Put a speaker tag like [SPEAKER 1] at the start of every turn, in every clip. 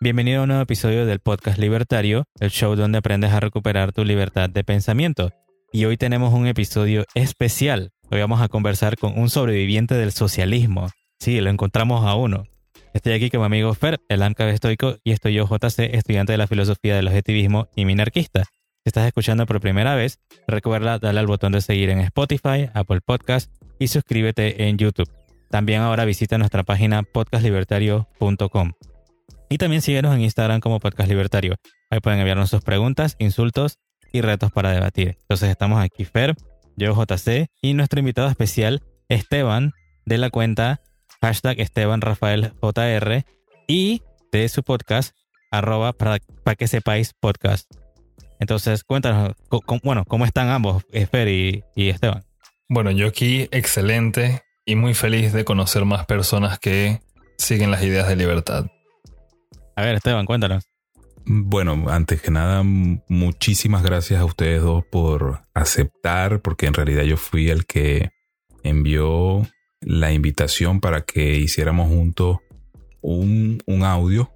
[SPEAKER 1] Bienvenido a un nuevo episodio del podcast Libertario, el show donde aprendes a recuperar tu libertad de pensamiento. Y hoy tenemos un episodio especial. Hoy vamos a conversar con un sobreviviente del socialismo. Sí, lo encontramos a uno. Estoy aquí con mi amigo Fer, el ANCA estoico, y estoy yo, JC, estudiante de la filosofía del objetivismo y minarquista. Si estás escuchando por primera vez, recuerda darle al botón de seguir en Spotify, Apple Podcast y suscríbete en YouTube. También ahora visita nuestra página podcastlibertario.com. Y también síguenos en Instagram como Podcast Libertario. Ahí pueden enviarnos sus preguntas, insultos y retos para debatir. Entonces estamos aquí Fer, yo JC y nuestro invitado especial Esteban de la cuenta hashtag Esteban Rafael y de su podcast arroba para, que sepáis podcast. Entonces cuéntanos, bueno, ¿cómo están ambos, Fer y, y Esteban?
[SPEAKER 2] Bueno, yo aquí excelente y muy feliz de conocer más personas que siguen las ideas de libertad.
[SPEAKER 1] A ver, Esteban, cuéntanos.
[SPEAKER 3] Bueno, antes que nada, muchísimas gracias a ustedes dos por aceptar, porque en realidad yo fui el que envió la invitación para que hiciéramos juntos un, un audio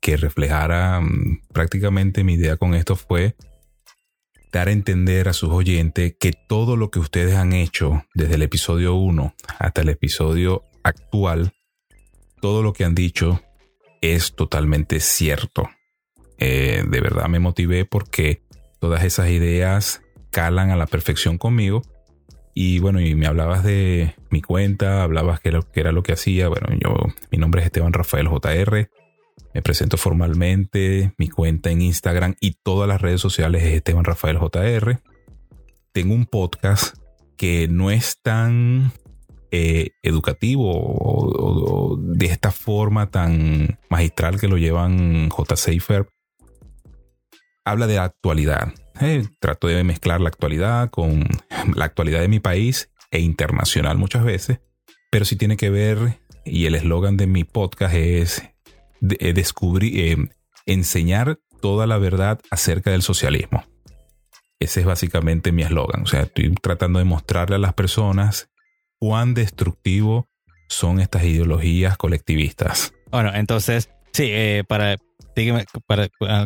[SPEAKER 3] que reflejara prácticamente mi idea con esto fue dar a entender a sus oyentes que todo lo que ustedes han hecho desde el episodio 1 hasta el episodio actual, todo lo que han dicho es totalmente cierto. Eh, de verdad me motivé porque todas esas ideas calan a la perfección conmigo. Y bueno, y me hablabas de mi cuenta, hablabas que era, lo que hacía. Bueno, yo, mi nombre es Esteban Rafael JR. Me presento formalmente, mi cuenta en Instagram y todas las redes sociales es Esteban Rafael JR. Tengo un podcast que no es tan eh, educativo o, de esta forma tan magistral que lo llevan J. Habla de actualidad. Eh, trato de mezclar la actualidad con la actualidad de mi país e internacional muchas veces, pero sí tiene que ver, y el eslogan de mi podcast es eh, descubrir, eh, enseñar toda la verdad acerca del socialismo. Ese es básicamente mi eslogan. O sea, estoy tratando de mostrarle a las personas cuán destructivo son estas ideologías colectivistas.
[SPEAKER 1] Bueno, entonces, sí, eh, para, el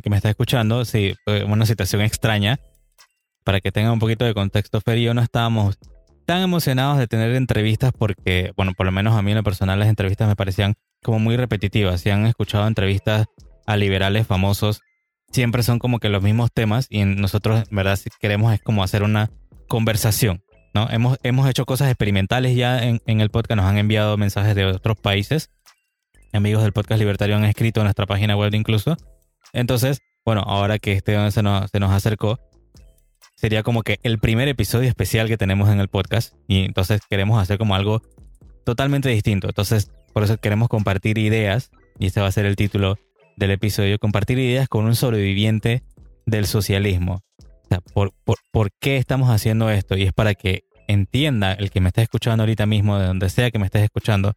[SPEAKER 1] que me está escuchando, sí, una situación extraña. Para que tenga un poquito de contexto, Fer y yo no estábamos tan emocionados de tener entrevistas porque, bueno, por lo menos a mí en lo personal las entrevistas me parecían como muy repetitivas. Si han escuchado entrevistas a liberales famosos, siempre son como que los mismos temas y nosotros, en verdad, si queremos es como hacer una conversación, ¿no? Hemos, hemos hecho cosas experimentales ya en, el podcast, nos han enviado mensajes de otros países. Amigos del podcast libertario han escrito en nuestra página web incluso. Entonces, bueno, ahora que este se nos, se nos acercó, sería como que el primer episodio especial que tenemos en el podcast y entonces queremos hacer como algo totalmente distinto. Entonces, por eso queremos compartir ideas, y este va a ser el título del episodio, compartir ideas con un sobreviviente del socialismo. O sea, ¿por, por, qué estamos haciendo esto? Y es para que entienda el que me está escuchando ahorita mismo, de donde sea que me estés escuchando,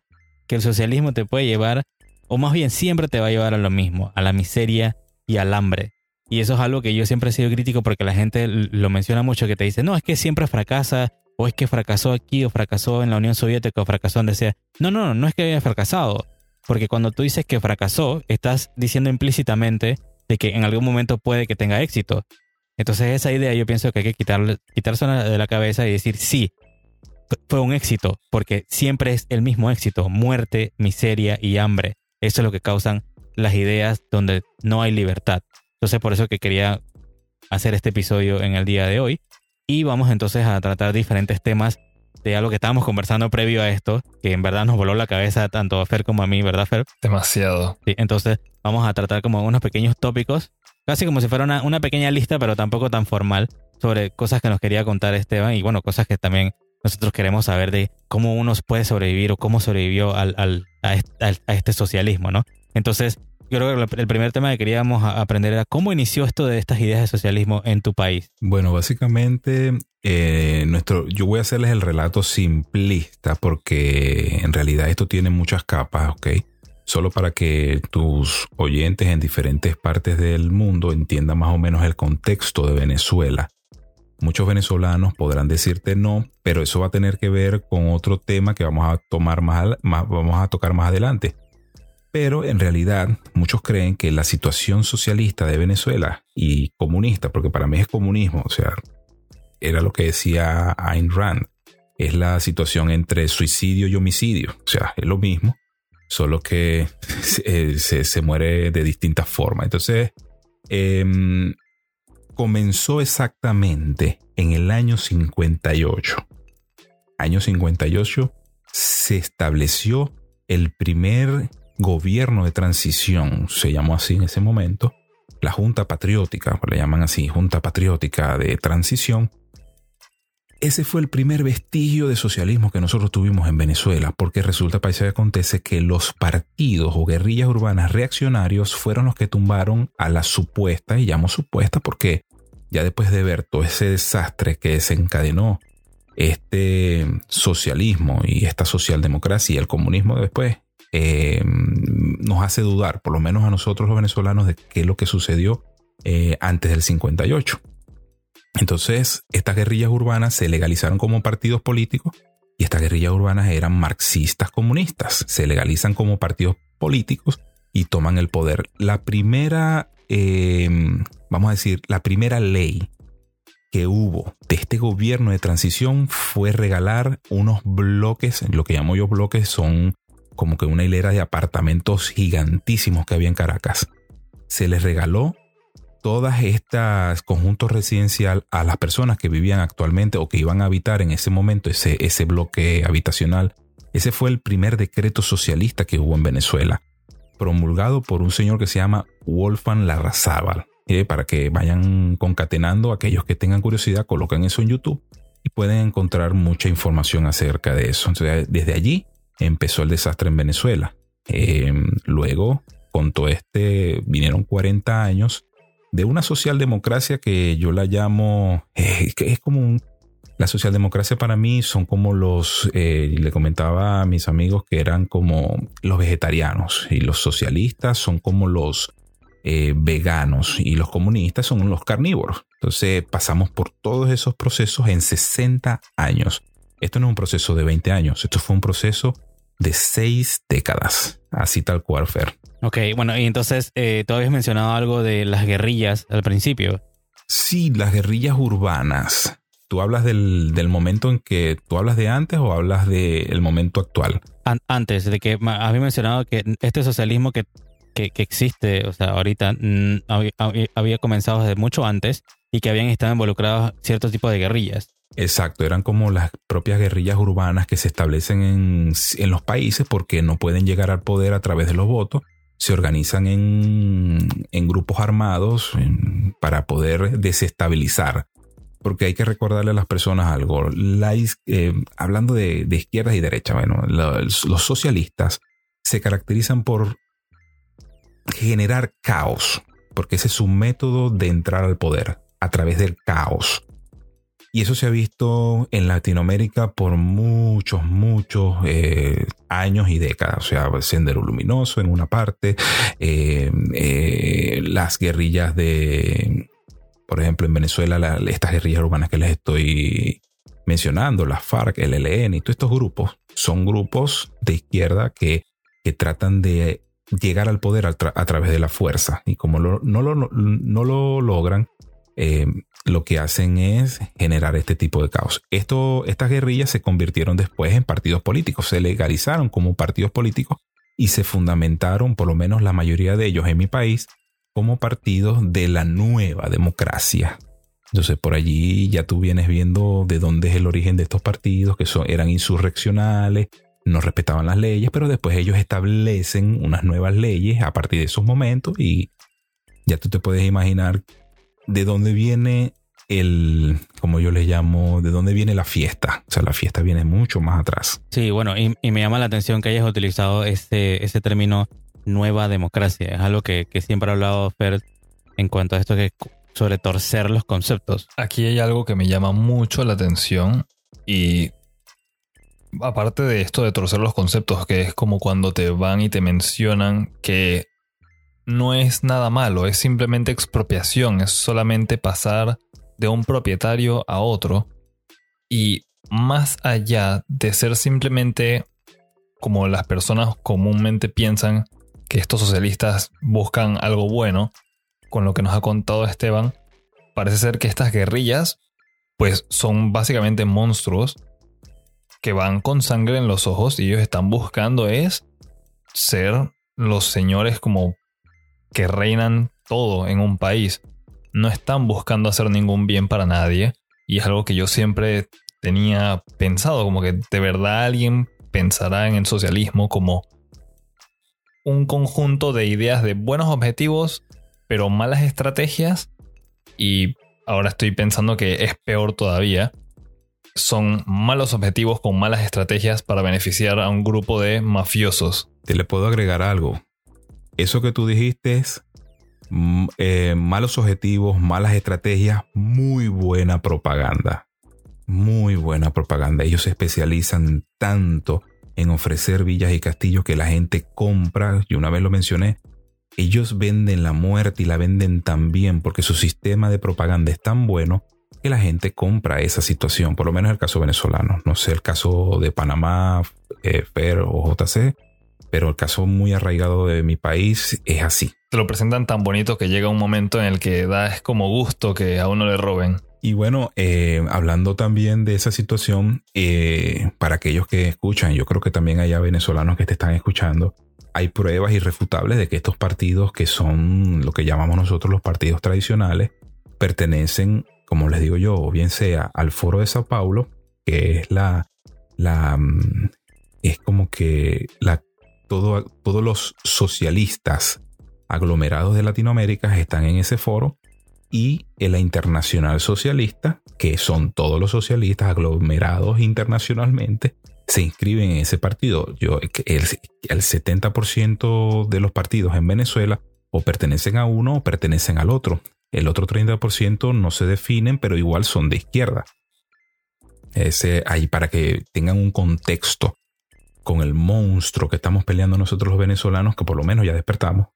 [SPEAKER 1] que el socialismo te puede llevar, o más bien siempre te va a llevar a lo mismo, a la miseria y al hambre. Y eso es algo que yo siempre he sido crítico porque la gente lo menciona mucho, que te dice, no, es que siempre fracasa o es que fracasó aquí o fracasó en la Unión Soviética o fracasó donde sea. No, no, no es que haya fracasado. Porque cuando tú dices que fracasó, estás diciendo implícitamente de que en algún momento puede que tenga éxito. Entonces esa idea yo pienso que hay que quitarle, quitársela de la cabeza y decir, sí, fue un éxito, porque siempre es el mismo éxito, muerte, miseria y hambre. Eso es lo que causan las ideas donde no hay libertad. Entonces por eso que quería hacer este episodio en el día de hoy, y vamos entonces a tratar diferentes temas de algo que estábamos conversando previo a esto, que en verdad nos voló la cabeza tanto a Fer como a mí, ¿verdad, Fer?
[SPEAKER 2] Demasiado.
[SPEAKER 1] Sí, entonces vamos a tratar como unos pequeños tópicos, casi como si fuera una, una pequeña lista, pero tampoco tan formal, sobre cosas que nos quería contar Esteban y bueno, cosas que también nosotros queremos saber de cómo uno puede sobrevivir o cómo sobrevivió al, al, a, este socialismo, ¿no? Entonces, yo creo que el primer tema que queríamos aprender era cómo inició esto de estas ideas de socialismo en tu país.
[SPEAKER 3] Bueno, básicamente, eh, nuestro, yo voy a hacerles el relato simplista porque en realidad esto tiene muchas capas, ¿ok? Solo para que tus oyentes en diferentes partes del mundo entiendan más o menos el contexto de Venezuela. Muchos venezolanos podrán decirte no, pero eso va a tener que ver con otro tema que vamos a tomar más, más vamos a tocar más adelante Pero en realidad muchos creen que la situación socialista de Venezuela y comunista, porque para mí es comunismo, o sea, era lo que decía Ayn Rand, es la situación entre suicidio y homicidio, o sea, es lo mismo, solo que se, se, muere de distintas formas. Entonces, em, comenzó exactamente en el año 58. Año 58 se estableció el primer gobierno de transición, se llamó así en ese momento, la Junta Patriótica, le llaman así, Junta Patriótica de Transición. Ese fue el primer vestigio de socialismo que nosotros tuvimos en Venezuela, porque resulta, país que acontece, que los partidos o guerrillas urbanas reaccionarios fueron los que tumbaron a la supuesta, y llamo supuesta porque ya después de ver todo ese desastre que desencadenó este socialismo y esta socialdemocracia y el comunismo después, eh, nos hace dudar, por lo menos a nosotros los venezolanos, de qué es lo que sucedió eh, antes del 58. Entonces, estas guerrillas urbanas se legalizaron como partidos políticos y estas guerrillas urbanas eran marxistas comunistas. Se legalizan como partidos políticos y toman el poder. La primera, eh, vamos a decir, la primera ley que hubo de este gobierno de transición fue regalar unos bloques, lo que llamo yo bloques son como que una hilera de apartamentos gigantísimos que había en Caracas. Se les regaló todas estas conjuntos residencial a las personas que vivían actualmente o que iban a habitar en ese momento ese, ese bloque habitacional. Ese fue el primer decreto socialista que hubo en Venezuela, promulgado por un señor que se llama Wolfgang Larrazábal. para que vayan concatenando, aquellos que tengan curiosidad, coloquen eso en YouTube y pueden encontrar mucha información acerca de eso. desde allí empezó el desastre en Venezuela. Eh, luego, con todo este, vinieron 40 años de una socialdemocracia que yo la llamo, eh, que es como un, la socialdemocracia para mí son como los, eh, le comentaba a mis amigos que eran como los vegetarianos y los socialistas son como los veganos y los comunistas son los carnívoros. Entonces pasamos por todos esos procesos en 60 años. Esto no es un proceso de 20 años, esto fue un proceso de seis décadas. Así tal cual, Fer.
[SPEAKER 1] Ok, bueno, y entonces eh, tú habías mencionado algo de las guerrillas al principio.
[SPEAKER 3] Sí, las guerrillas urbanas. ¿Tú hablas del, momento en que tú hablas de antes o hablas del momento actual?
[SPEAKER 1] antes, de que había mencionado que este socialismo que, que, existe, o sea, ahorita había, había, comenzado desde mucho antes y que habían estado involucrados ciertos tipos de guerrillas.
[SPEAKER 3] Exacto, eran como las propias guerrillas urbanas que se establecen en, en, los países porque no pueden llegar al poder a través de los votos. Se organizan en, en grupos armados para poder desestabilizar. Porque hay que recordarle a las personas algo. Eh, hablando de, de izquierdas y derechas, bueno, los socialistas se caracterizan por generar caos, porque ese es su método de entrar al poder, a través del caos. Y eso se ha visto en Latinoamérica por muchos, muchos eh, años y décadas. O sea, Sendero Luminoso en una parte, eh, eh, las guerrillas de, por ejemplo, en Venezuela, estas guerrillas urbanas que les estoy mencionando, las FARC, el ELN y todos estos grupos, son grupos de izquierda que, que tratan de llegar al poder a, través de la fuerza. Y como no, lo, no lo logran, lo que hacen es generar este tipo de caos. Esto, estas guerrillas se convirtieron después en partidos políticos, se legalizaron como partidos políticos y se fundamentaron, por lo menos la mayoría de ellos en mi país, como partidos de la nueva democracia. Entonces por allí ya tú vienes viendo de dónde es el origen de estos partidos, que son, eran insurreccionales, no respetaban las leyes, pero después ellos establecen unas nuevas leyes a partir de esos momentos y ya tú te puedes imaginar de dónde viene el, como yo le llamo, de dónde viene la fiesta. O sea, la fiesta viene mucho más atrás.
[SPEAKER 1] Sí, bueno, y, me llama la atención que hayas utilizado este, ese término nueva democracia. Es algo que, siempre ha hablado Fer en cuanto a esto que sobre torcer los conceptos.
[SPEAKER 2] Aquí hay algo que me llama mucho la atención y aparte de esto de torcer los conceptos, que es como cuando te van y te mencionan que no es nada malo, es simplemente expropiación, es solamente pasar de un propietario a otro. Y más allá de ser simplemente como las personas comúnmente piensan que estos socialistas buscan algo bueno, con lo que nos ha contado Esteban, parece ser que estas guerrillas pues son básicamente monstruos que van con sangre en los ojos y ellos están buscando es ser los señores como que reinan todo en un país. No están buscando hacer ningún bien para nadie. Y es algo que yo siempre tenía pensado, como que de verdad alguien pensará en el socialismo como un conjunto de ideas de buenos objetivos, pero malas estrategias. Y ahora estoy pensando que es peor todavía. Son malos objetivos con malas estrategias para beneficiar a un grupo de mafiosos.
[SPEAKER 3] Te le puedo agregar algo. Eso que tú dijiste es mm, eh, malos objetivos, malas estrategias, muy buena propaganda. Muy buena propaganda. Ellos se especializan tanto en ofrecer villas y castillos que la gente compra. Yo una vez lo mencioné. Ellos venden la muerte y la venden tan bien porque su sistema de propaganda es tan bueno que la gente compra esa situación. Por lo menos el caso venezolano. No sé el caso de Panamá, eh, FER o JC pero el caso muy arraigado de mi país es así.
[SPEAKER 2] Te lo presentan tan bonito que llega un momento en el que da es como gusto que a uno le roben.
[SPEAKER 3] Y bueno, eh, hablando también de esa situación, eh, para aquellos que escuchan, yo creo que también haya venezolanos que te están escuchando, hay pruebas irrefutables de que estos partidos, que son lo que llamamos nosotros los partidos tradicionales, pertenecen, como les digo yo, bien sea al Foro de Sao Paulo, que es la, la, mm, es como que la todos los socialistas aglomerados de Latinoamérica están en ese foro y en la Internacional Socialista, que son todos los socialistas aglomerados internacionalmente, se inscriben en ese partido. Yo, el, el 70% de los partidos en Venezuela o pertenecen a uno o pertenecen al otro. El otro 30% no se definen, pero igual son de izquierda. Ese, ahí para que tengan un contexto con el monstruo que estamos peleando nosotros los venezolanos, que por lo menos ya despertamos.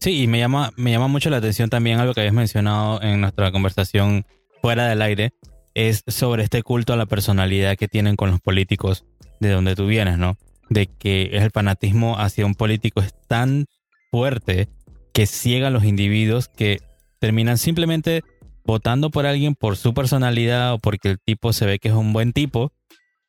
[SPEAKER 1] Sí, y me llama, me llama mucho la atención también algo que habías mencionado en nuestra conversación fuera del aire, es sobre este culto a la personalidad que tienen con los políticos de donde tú vienes, ¿no? De que el fanatismo hacia un político es tan fuerte que ciega a los individuos que terminan simplemente votando por alguien por su personalidad o porque el tipo se ve que es un buen tipo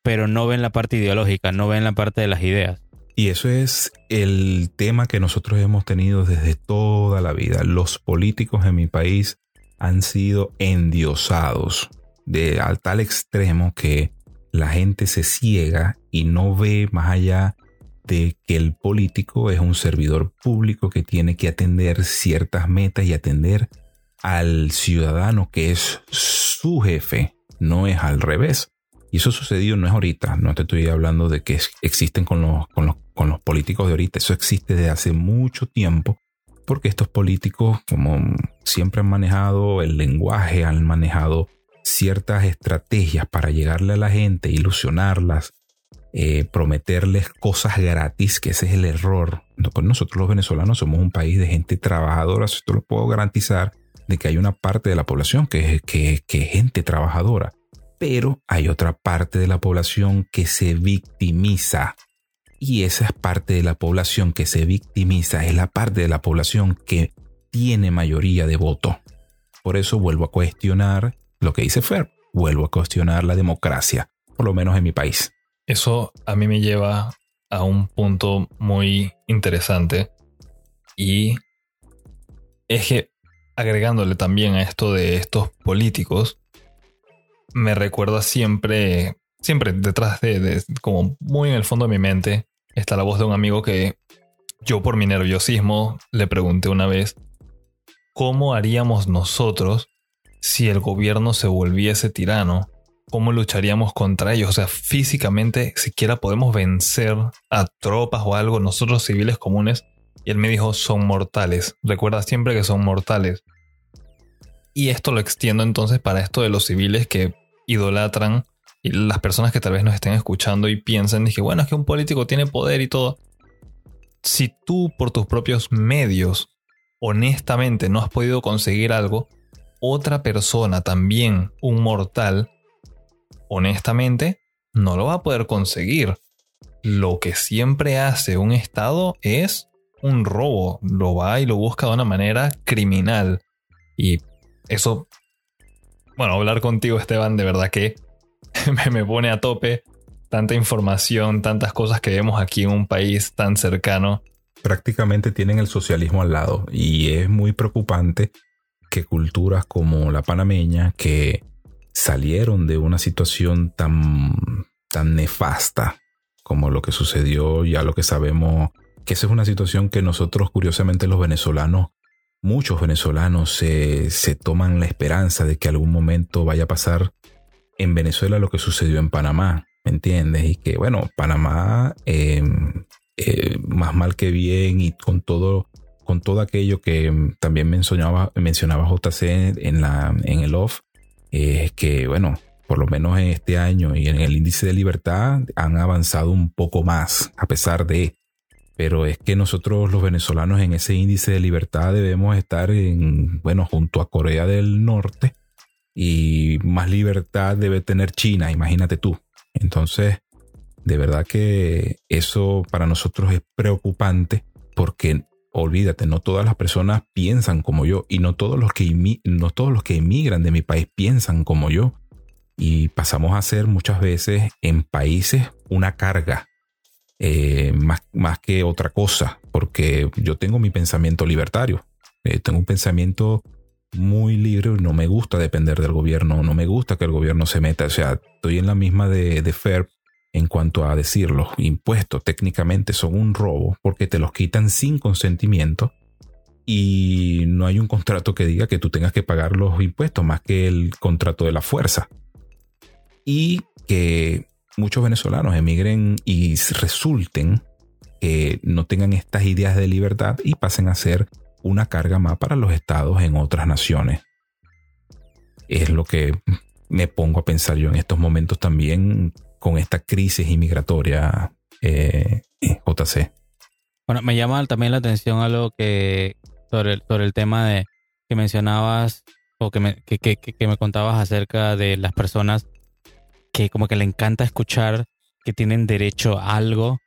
[SPEAKER 1] pero no ven la parte ideológica, no ven la parte de las ideas.
[SPEAKER 3] Y eso es el tema que nosotros hemos tenido desde toda la vida. Los políticos en mi país han sido endiosados de al tal extremo que la gente se ciega y no ve más allá de que el político es un servidor público que tiene que atender ciertas metas y atender al ciudadano que es su jefe, no es al revés. Y eso sucedió no es ahorita, no te estoy hablando de que existen con los, con los, con los políticos de ahorita, eso existe desde hace mucho tiempo, porque estos políticos, como siempre han manejado el lenguaje, han manejado ciertas estrategias para llegarle a la gente, ilusionarlas, eh, prometerles cosas gratis, que ese es el error. Pues nosotros los venezolanos somos un país de gente trabajadora, esto lo puedo garantizar, de que hay una parte de la población que, que, que es gente trabajadora pero hay otra parte de la población que se victimiza. Y esa es parte de la población que se victimiza, es la parte de la población que tiene mayoría de voto. Por eso vuelvo a cuestionar lo que dice Fer, vuelvo a cuestionar la democracia, por lo menos en mi país.
[SPEAKER 2] Eso a mí me lleva a un punto muy interesante y es que agregándole también a esto de estos políticos, me recuerda siempre, siempre detrás de, como muy en el fondo de mi mente, está la voz de un amigo que yo por mi nerviosismo le pregunté una vez, ¿cómo haríamos nosotros si el gobierno se volviese tirano? ¿Cómo lucharíamos contra ellos? O sea, físicamente siquiera podemos vencer a tropas o algo, nosotros civiles comunes. Y él me dijo, son mortales. Recuerda siempre que son mortales. Y esto lo extiendo entonces para esto de los civiles que idolatran y las personas que tal vez nos estén escuchando y piensen, dije, bueno, es que un político tiene poder y todo. Si tú por tus propios medios, honestamente, no has podido conseguir algo, otra persona, también un mortal, honestamente, no lo va a poder conseguir. Lo que siempre hace un Estado es un robo. Lo va y lo busca de una manera criminal. Y eso, bueno, hablar contigo Esteban, de verdad que me pone a tope. Tanta información, tantas cosas que vemos aquí en un país tan cercano.
[SPEAKER 3] Prácticamente tienen el socialismo al lado y es muy preocupante que culturas como la panameña, que salieron de una situación tan, tan nefasta como lo que sucedió, ya lo que sabemos, que esa es una situación que nosotros, curiosamente, los venezolanos, muchos venezolanos se, se toman la esperanza de que algún momento vaya a pasar en Venezuela lo que sucedió en Panamá, ¿me entiendes? Y que, bueno, Panamá, em, eh, más mal que bien y con todo, con todo aquello que también mencionaba, mencionaba JC en, la, en el off, es que, bueno, por lo menos en este año y en el índice de libertad han avanzado un poco más, a pesar de... Pero es que nosotros los venezolanos en ese índice de libertad debemos estar en, bueno, junto a Corea del Norte y más libertad debe tener China, imagínate tú. Entonces, de verdad que eso para nosotros es preocupante porque olvídate, no todas las personas piensan como yo y no todos los que, no todos los que emigran de mi país piensan como yo. Y pasamos a ser muchas veces en países una carga eh, más, más, que otra cosa, porque yo tengo mi pensamiento libertario, eh, tengo un pensamiento muy libre no me gusta depender del gobierno, no me gusta que el gobierno se meta, o sea, estoy en la misma de, de Fer en cuanto a decir los impuestos técnicamente son un robo porque te los quitan sin consentimiento y no hay un contrato que diga que tú tengas que pagar los impuestos más que el contrato de la fuerza. Y que muchos venezolanos emigren y resulten que no tengan estas ideas de libertad y pasen a ser una carga más para los estados en otras naciones. Es lo que me pongo a pensar yo en estos momentos también con esta crisis inmigratoria eh, JC.
[SPEAKER 1] Bueno, me llama también la atención algo que sobre el, sobre el tema de que mencionabas o que me, que, que me contabas acerca de las personas que como que le encanta escuchar que tienen derecho a algo,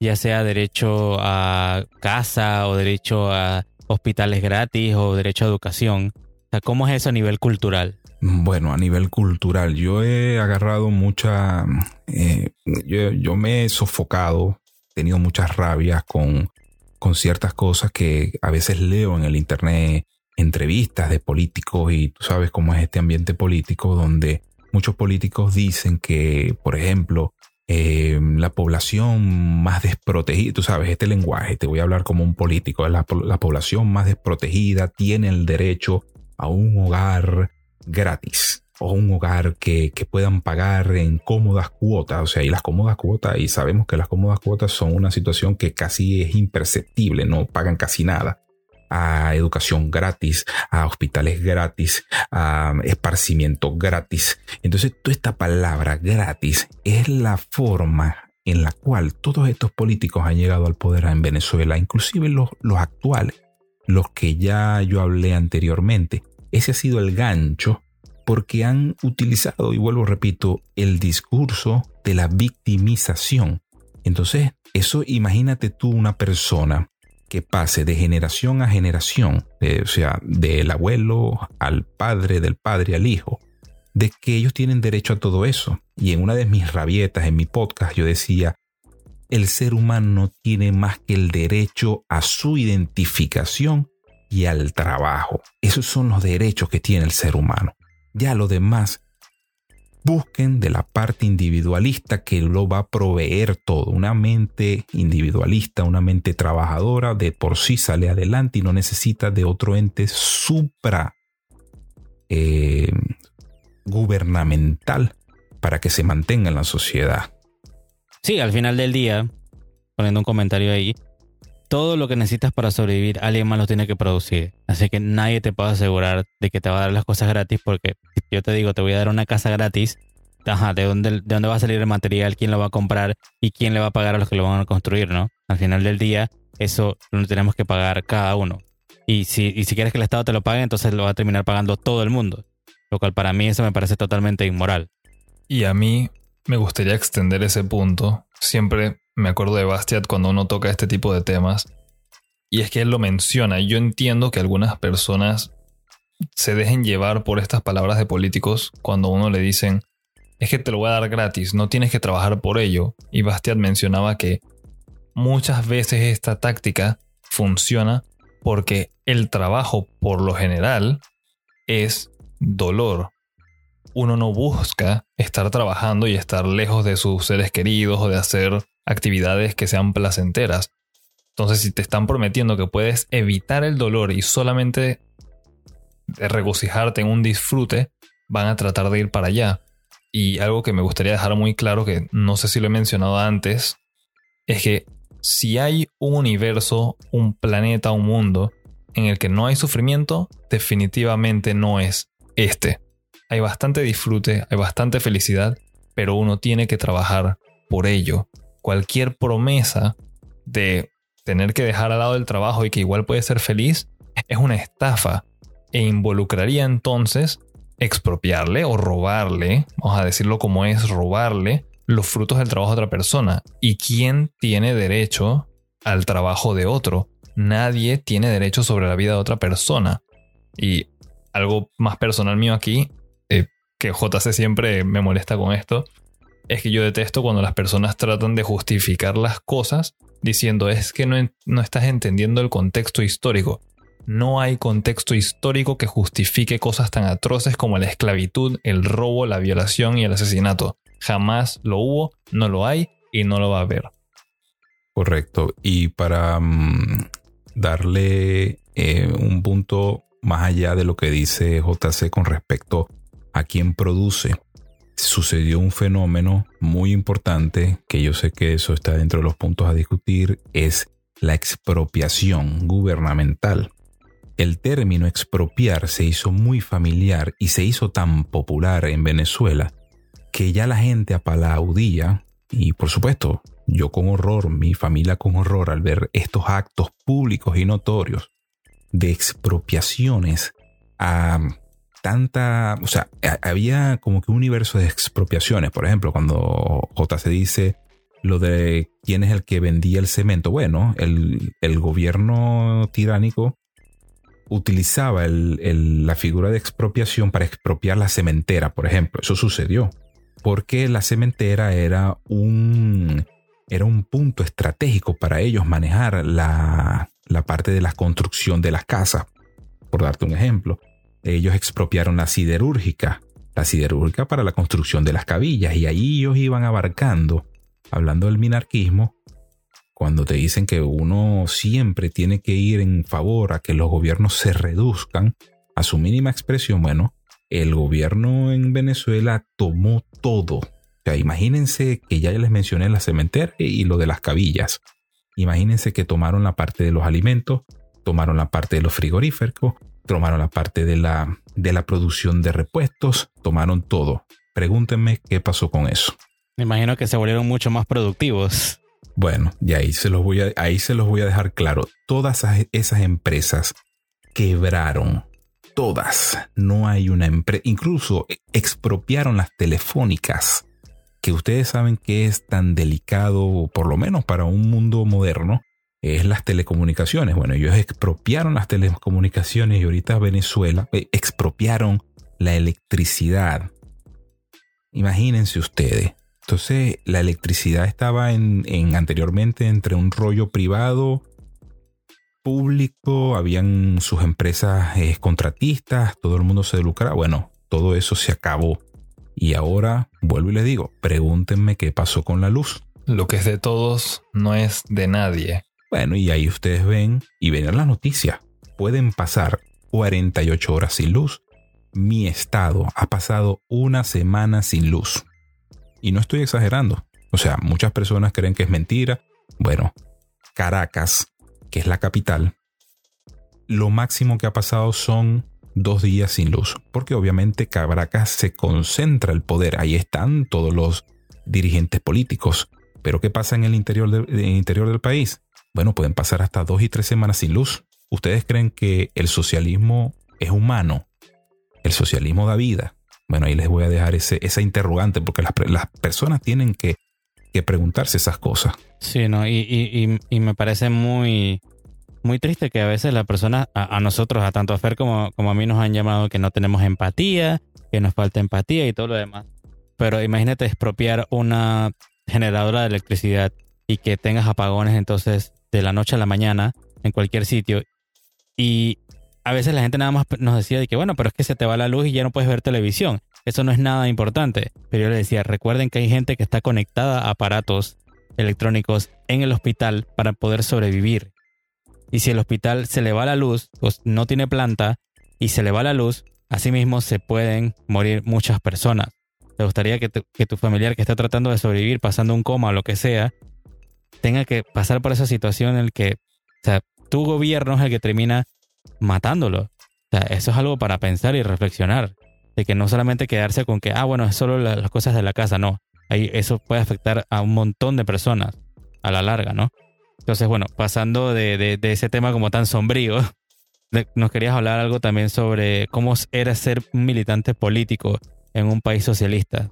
[SPEAKER 1] ya sea derecho a casa o derecho a hospitales gratis o derecho a educación. O sea, ¿cómo es eso a nivel cultural?
[SPEAKER 3] Bueno, a nivel cultural, yo he agarrado mucha, eh, yo, me he sofocado, he tenido muchas rabias con, con ciertas cosas que a veces leo en el internet, entrevistas de políticos y tú sabes cómo es este ambiente político donde muchos políticos dicen que, por ejemplo, eh, la población más desprotegida, tú sabes, este lenguaje, te voy a hablar como un político, la, la población más desprotegida tiene el derecho a un hogar gratis o un hogar que, puedan pagar en cómodas cuotas. O sea, y las cómodas cuotas, y sabemos que las cómodas cuotas son una situación que casi es imperceptible, no pagan casi nada. A educación gratis, a hospitales gratis, a esparcimiento gratis. Entonces, toda esta palabra gratis es la forma en la cual todos estos políticos han llegado al poder en Venezuela, inclusive los, los actuales, los que ya yo hablé anteriormente ese ha sido el gancho porque han utilizado, y vuelvo repito, el discurso de la victimización. Entonces, eso imagínate tú una persona que pase de generación a generación, o sea, del abuelo al padre, del padre al hijo, de que ellos tienen derecho a todo eso. Y en una de mis rabietas en mi podcast yo decía, el ser humano tiene más que el derecho a su identificación y al trabajo. Esos son los derechos que tiene el ser humano. Ya lo demás, busquen de la parte individualista que lo va a proveer todo. Una mente individualista, una mente trabajadora, de por sí sale adelante y no necesita de otro ente supra eh, gubernamental para que se mantenga en la sociedad.
[SPEAKER 1] Sí, al final del día, poniendo un comentario ahí, todo lo que necesitas para sobrevivir, alguien más lo tiene que producir. Así que nadie te puede asegurar de que te va a dar las cosas gratis porque yo te digo, te voy a dar una casa gratis. Ajá, ¿de dónde, ¿de dónde va a salir el material? ¿Quién lo va a comprar? ¿Y quién le va a pagar a los que lo van a construir, no? Al final del día, eso lo tenemos que pagar cada uno. Y si, y si quieres que el Estado te lo pague, entonces lo va a terminar pagando todo el mundo. Lo cual para mí eso me parece totalmente inmoral.
[SPEAKER 2] Y a mí me gustaría extender ese punto. Siempre me acuerdo de Bastiat cuando uno toca este tipo de temas. Y es que él lo menciona. Yo entiendo que algunas personas se dejen llevar por estas palabras de políticos cuando uno le dicen, es que te lo voy a dar gratis, no tienes que trabajar por ello. Y Bastiat mencionaba que muchas veces esta táctica funciona porque el trabajo por lo general es dolor. Uno no busca estar trabajando y estar lejos de sus seres queridos o de hacer actividades que sean placenteras. Entonces, si te están prometiendo que puedes evitar el dolor y solamente regocijarte en un disfrute, van a tratar de ir para allá. Y algo que me gustaría dejar muy claro, que no sé si lo he mencionado antes, es que si hay un universo, un planeta, un mundo en el que no hay sufrimiento, definitivamente no es este. Hay bastante disfrute, hay bastante felicidad, pero uno tiene que trabajar por ello. Cualquier promesa de tener que dejar al lado el trabajo y que igual puede ser feliz es una estafa e involucraría entonces expropiarle o robarle, vamos a decirlo como es, robarle los frutos del trabajo de otra persona. ¿Y quién tiene derecho al trabajo de otro? Nadie tiene derecho sobre la vida de otra persona. Y algo más personal mío aquí, eh, que JC siempre me molesta con esto, es que yo detesto cuando las personas tratan de justificar las cosas diciendo es que no, no estás entendiendo el contexto histórico. No hay contexto histórico que justifique cosas tan atroces como la esclavitud, el robo, la violación y el asesinato. Jamás lo hubo, no lo hay y no lo va a haber.
[SPEAKER 3] Correcto. Y para mm, darle eh, un punto más allá de lo que dice JC con respecto a quién produce, sucedió un fenómeno muy importante que yo sé que eso está dentro de los puntos a discutir, es la expropiación gubernamental. El término expropiar se hizo muy familiar y se hizo tan popular en Venezuela que ya la gente apalaudía y por supuesto yo con horror, mi familia con horror al ver estos actos públicos y notorios de expropiaciones a tanta, o sea, había como que un universo de expropiaciones, por ejemplo, cuando J se dice lo de quién es el que vendía el cemento, bueno, el, gobierno tiránico utilizaba la figura de expropiación para expropiar la cementera, por ejemplo. Eso sucedió porque la cementera era un, era un punto estratégico para ellos manejar la, la parte de la construcción de las casas. Por darte un ejemplo, ellos expropiaron la siderúrgica, la siderúrgica para la construcción de las cabillas y ahí ellos iban abarcando, hablando del minarquismo, cuando te dicen que uno siempre tiene que ir en favor a que los gobiernos se reduzcan a su mínima expresión, bueno, el gobierno en Venezuela tomó todo. O sea, imagínense que ya les mencioné la cementera y lo de las cabillas. Imagínense que tomaron la parte de los alimentos, tomaron la parte de los frigoríficos, tomaron la parte de la, de la producción de repuestos, tomaron todo. Pregúntenme qué pasó con eso.
[SPEAKER 1] Me imagino que se volvieron mucho más productivos.
[SPEAKER 3] Bueno, y ahí se los voy a, ahí se los voy a dejar claro. Todas esas empresas quebraron. Todas. No hay una empresa. Incluso expropiaron las telefónicas, que ustedes saben que es tan delicado, por lo menos para un mundo moderno, es las telecomunicaciones. Bueno, ellos expropiaron las telecomunicaciones y ahorita Venezuela eh, expropiaron la electricidad. Imagínense ustedes, entonces, la electricidad estaba en, anteriormente entre un rollo privado, público, habían sus empresas eh, contratistas, todo el mundo se lucraba. Bueno, todo eso se acabó. Y ahora, vuelvo y les digo, pregúntenme qué pasó con la luz.
[SPEAKER 2] Lo que es de todos no es de nadie.
[SPEAKER 3] Bueno, y ahí ustedes ven y ven las noticias. Pueden pasar 48 horas sin luz. Mi estado ha pasado una semana sin luz. Y no estoy exagerando. O sea, muchas personas creen que es mentira. Bueno, Caracas, que es la capital, lo máximo que ha pasado son dos días sin luz. Porque obviamente Caracas se concentra el poder. Ahí están todos los dirigentes políticos. Pero ¿qué pasa en el interior, interior del país? Bueno, pueden pasar hasta dos y tres semanas sin luz. ¿Ustedes creen que el socialismo es humano? El socialismo da vida. Bueno, ahí les voy a dejar ese, esa interrogante porque las, personas tienen que, preguntarse esas cosas.
[SPEAKER 1] Sí, no, y, me parece muy, muy triste que a veces las personas, a, nosotros, a tanto a Fer como, como a mí, nos han llamado que no tenemos empatía, que nos falta empatía y todo lo demás. Pero imagínate expropiar una generadora de electricidad y que tengas apagones entonces de la noche a la mañana en cualquier sitio. Y a veces la gente nada más nos decía de que, bueno, pero es que se te va la luz y ya no puedes ver televisión. Eso no es nada importante. Pero yo le decía, recuerden que hay gente que está conectada a aparatos electrónicos en el hospital para poder sobrevivir. Y si el hospital se le va la luz, pues no tiene planta y se le va la luz, asimismo se pueden morir muchas personas. ¿Te gustaría que, tu familiar que está tratando de sobrevivir, pasando un coma o lo que sea, tenga que pasar por esa situación en la que, o sea, tu gobierno es el que termina matándolo? O sea, eso es algo para pensar y reflexionar. De que no solamente quedarse con que, ah, bueno, es solo las cosas de la casa, no. Ahí eso puede afectar a un montón de personas a la larga, ¿no? Entonces, bueno, pasando de, ese tema como tan sombrío, nos querías hablar algo también sobre cómo era ser un militante político en un país socialista,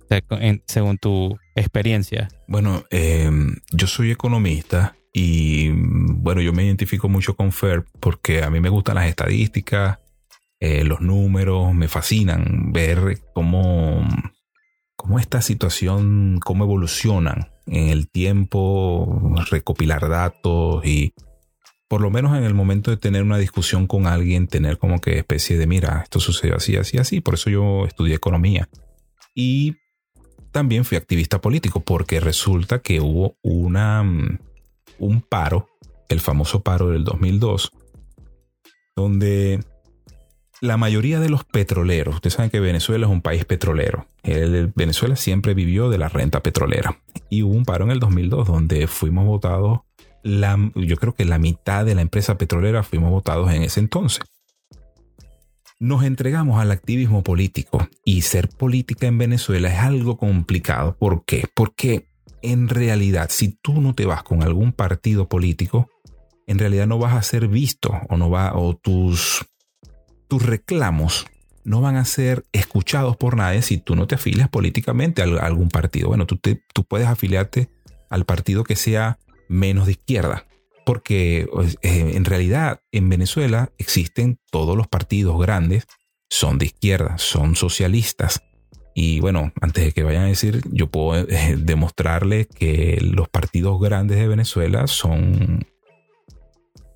[SPEAKER 1] según tu experiencia.
[SPEAKER 3] Bueno, em, yo soy economista y bueno, yo me identifico mucho con FER porque a mí me gustan las estadísticas, eh, los números, me fascinan ver cómo, cómo esta situación, cómo evolucionan en el tiempo, recopilar datos y por lo menos en el momento de tener una discusión con alguien, tener como que especie de, mira, esto sucedió así, así, así. Por eso yo estudié economía. Y también fui activista político porque resulta que hubo una, mm, un paro, el famoso paro del 2002, donde la mayoría de los petroleros, ustedes saben que Venezuela es un país petrolero. Venezuela siempre vivió de la renta petrolera. Y hubo un paro en el 2002 donde fuimos votados, yo creo que la mitad de la empresa petrolera fuimos votados en ese entonces. Nos entregamos al activismo político y ser política en Venezuela es algo complicado. ¿Por qué? Porque en realidad, si tú no te vas con algún partido político, en realidad no vas a ser visto o no va o tus tus reclamos no van a ser escuchados por nadie si tú no te afilias políticamente a algún partido. Bueno, tú, tú puedes afiliarte al partido que sea menos de izquierda, porque pues, eh, en realidad en Venezuela existen todos los partidos grandes, son de izquierda, son socialistas. Y bueno, antes de que vayan a decir, yo puedo eh, demostrarles que los partidos grandes de Venezuela son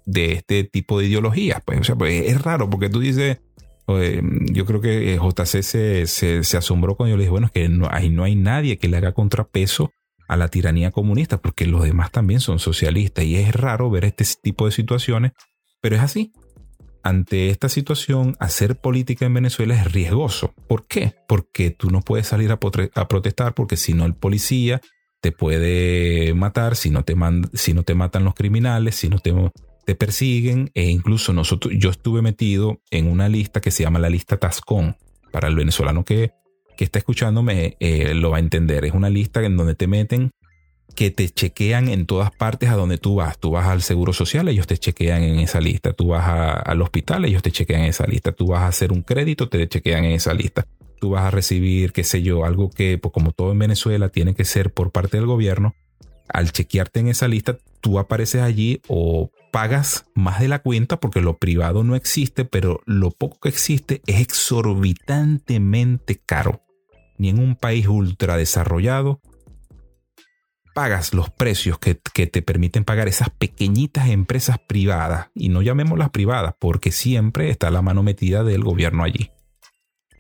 [SPEAKER 3] de este tipo de ideologías. Pues, o sea, pues es raro porque tú dices, yo creo que eh, JC se, se, asombró cuando yo le dije, bueno, es que no, no hay nadie que le haga contrapeso a la tiranía comunista, porque los demás también son socialistas y es raro ver este tipo de situaciones, pero es así. Ante esta situación, hacer política en Venezuela es riesgoso. ¿Por qué? Porque tú no puedes salir a, protestar porque si no el policía te puede matar, si no te, si no te matan los criminales, si no te te persiguen e incluso nosotros, yo estuve metido en una lista que se llama la lista Tascón. Para el venezolano que, que está escuchándome eh, lo va a entender. Es una lista en donde te meten que te chequean en todas partes a donde tú vas. Tú vas al Seguro Social, ellos te chequean en esa lista. Tú vas al hospital, ellos te chequean en esa lista. Tú vas a hacer un crédito, te chequean en esa lista. Tú vas a recibir, qué sé yo, algo que, pues, como todo en Venezuela, tiene que ser por parte del gobierno. Al chequearte en esa lista, tú apareces allí o pagas más de la cuenta porque lo privado no existe, pero lo poco que existe es exorbitantemente caro. Ni en un país ultra desarrollado pagas los precios que, te permiten pagar esas pequeñitas empresas privadas, y no llamémoslas privadas, porque siempre está la mano metida del gobierno allí.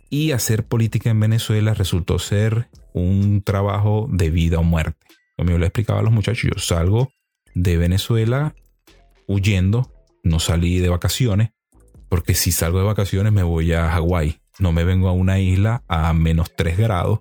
[SPEAKER 3] Y hacer política en Venezuela resultó ser un trabajo de vida o muerte. Como yo le explicaba a los muchachos, yo salgo de Venezuela huyendo, no salí de vacaciones, porque si salgo de vacaciones me voy a Hawái, no me vengo a una isla a menos 3 grados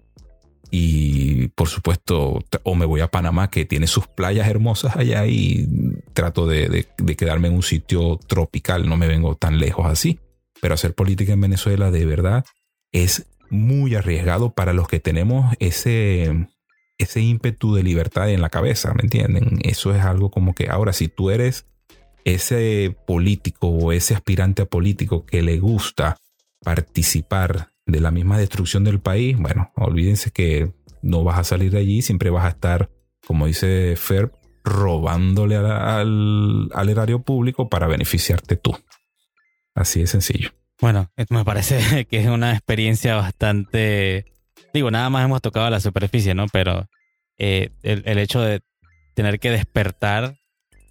[SPEAKER 3] y por supuesto, o me voy a Panamá que tiene sus playas hermosas allá y trato de, quedarme en un sitio tropical, no me vengo tan lejos así, pero hacer política en Venezuela de verdad es muy arriesgado para los que tenemos ese, ese ímpetu de libertad en la cabeza, ¿me entienden? Eso es algo como que ahora si tú eres ese político o ese aspirante a político que le gusta participar de la misma destrucción del país, bueno, olvídense que no vas a salir de allí, siempre vas a estar, como dice Ferb, robándole al, al erario público para beneficiarte tú. Así de sencillo.
[SPEAKER 1] Bueno, me parece que es una experiencia bastante... Digo, nada más hemos tocado la superficie, ¿no? Pero eh, el, hecho de tener que despertar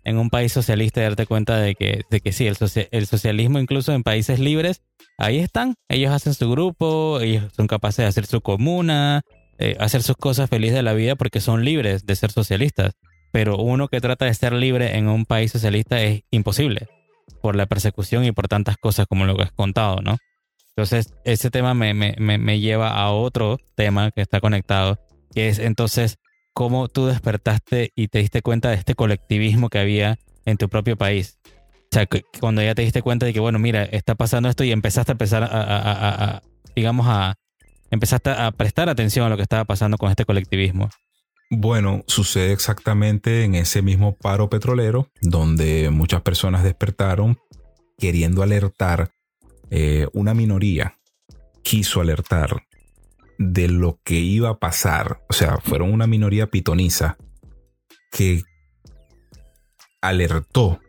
[SPEAKER 1] en un país socialista y darte cuenta de que, de que sí, el, el socialismo incluso en países libres, ahí están. Ellos hacen su grupo, ellos son capaces de hacer su comuna, eh, hacer sus cosas felices de la vida porque son libres de ser socialistas. Pero uno que trata de ser libre en un país socialista es imposible por la persecución y por tantas cosas como lo que has contado, ¿no? Entonces, ese tema me, me, me lleva a otro tema que está conectado, que es entonces cómo tú despertaste y te diste cuenta de este colectivismo que había en tu propio país. O sea, cuando ya te diste cuenta de que, bueno, mira, está pasando esto y empezaste a empezar a, digamos, empezaste a prestar atención a lo que estaba pasando con este colectivismo.
[SPEAKER 3] Bueno, sucede exactamente en ese mismo paro petrolero, donde muchas personas despertaron queriendo alertar, eh, una minoría quiso alertar de lo que iba a pasar. O sea, fueron una minoría pitoniza que alertó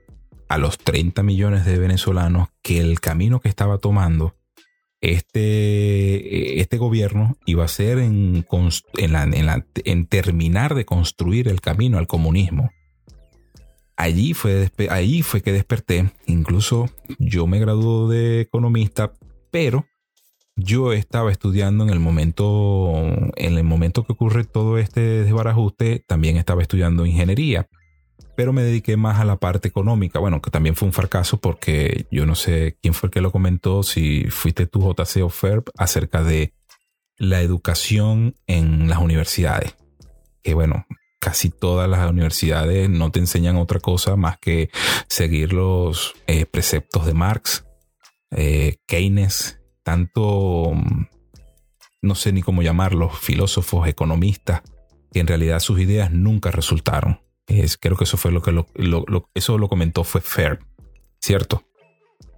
[SPEAKER 3] a los 30 millones de venezolanos que el camino que estaba tomando este, este gobierno iba a ser en, en, terminar de construir el camino al comunismo. Allí fue, allí fue que desperté. Incluso yo me gradué de economista, pero yo estaba estudiando en el momento, en el momento que ocurre todo este desbarajuste, también estaba estudiando ingeniería, pero me dediqué más a la parte económica. Bueno, que también fue un fracaso porque yo no sé quién fue el que lo comentó, si fuiste tú, JC o FERB, acerca de la educación en las universidades. Que bueno, casi todas las universidades no te enseñan otra cosa más que seguir los eh, preceptos de Marx, eh, Keynes tanto, no sé ni cómo llamarlos, filósofos, economistas, que en realidad sus ideas nunca resultaron. Es, creo que eso fue lo que lo, eso lo comentó fue Fair, ¿cierto?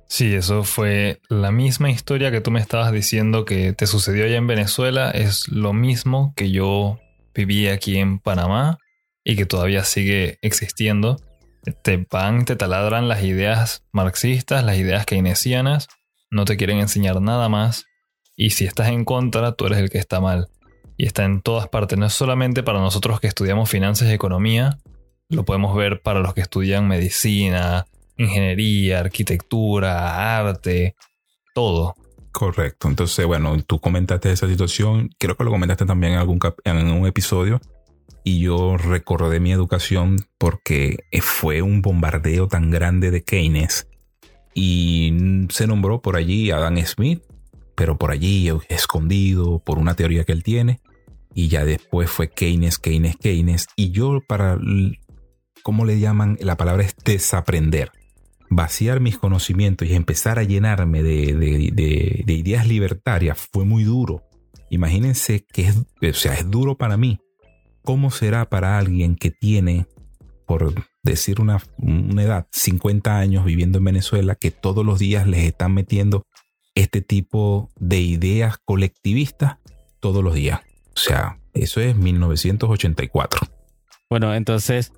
[SPEAKER 2] Sí, eso fue la misma historia que tú me estabas diciendo que te sucedió allá en Venezuela, es lo mismo que yo viví aquí en Panamá y que todavía sigue existiendo. Te van, te taladran las ideas marxistas, las ideas keynesianas no te quieren enseñar nada más y si estás en contra, tú eres el que está mal. Y está en todas partes, no es solamente para nosotros que estudiamos finanzas y economía, lo podemos ver para los que estudian medicina, ingeniería, arquitectura, arte, todo.
[SPEAKER 3] Correcto. Entonces, bueno, tú comentaste esa situación, creo que lo comentaste también en algún en un episodio y yo recordé mi educación porque fue un bombardeo tan grande de Keynes y se nombró por allí Adam Smith, pero por allí escondido por una teoría que él tiene. Y ya después fue Keynes, Keynes, Keynes. Y yo para, ¿cómo le llaman? La palabra es desaprender. Vaciar mis conocimientos y empezar a llenarme de, de, ideas libertarias fue muy duro. Imagínense que o sea, es duro para mí. ¿Cómo será para alguien que tiene, por decir una, edad, 50 años viviendo en Venezuela, que todos los días les están metiendo este tipo de ideas colectivistas todos los días. O sea, eso es 1984.
[SPEAKER 1] Bueno, entonces,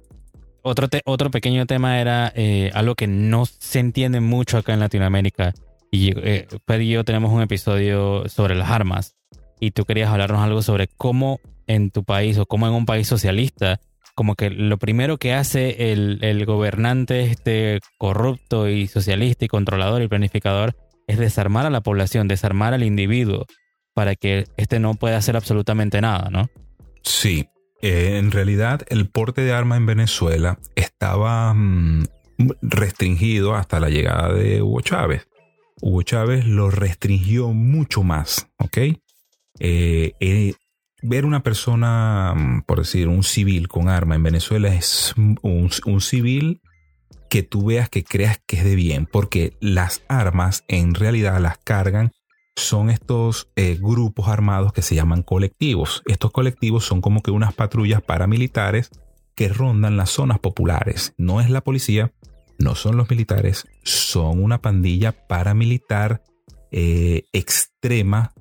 [SPEAKER 1] otro, otro pequeño tema era eh, algo que no se entiende mucho acá en Latinoamérica. Y eh, y yo tenemos un episodio sobre las armas. Y tú querías hablarnos algo sobre cómo en tu país o cómo en un país socialista como que lo primero que hace el, gobernante este corrupto y socialista y controlador y planificador es desarmar a la población, desarmar al individuo para que éste no pueda hacer absolutamente nada, ¿no?
[SPEAKER 3] Sí, eh, en realidad el porte de armas en Venezuela estaba mm, restringido hasta la llegada de Hugo Chávez. Hugo Chávez lo restringió mucho más, ¿ok? Eh, eh, ver una persona, mm, por decir, un civil con arma en Venezuela es un, civil que tú veas que creas que es de bien, porque las armas en realidad las cargan son estos eh, grupos armados que se llaman colectivos. Estos colectivos son como que unas patrullas paramilitares que rondan las zonas populares. No es la policía, no son los militares, son una pandilla paramilitar eh, extrema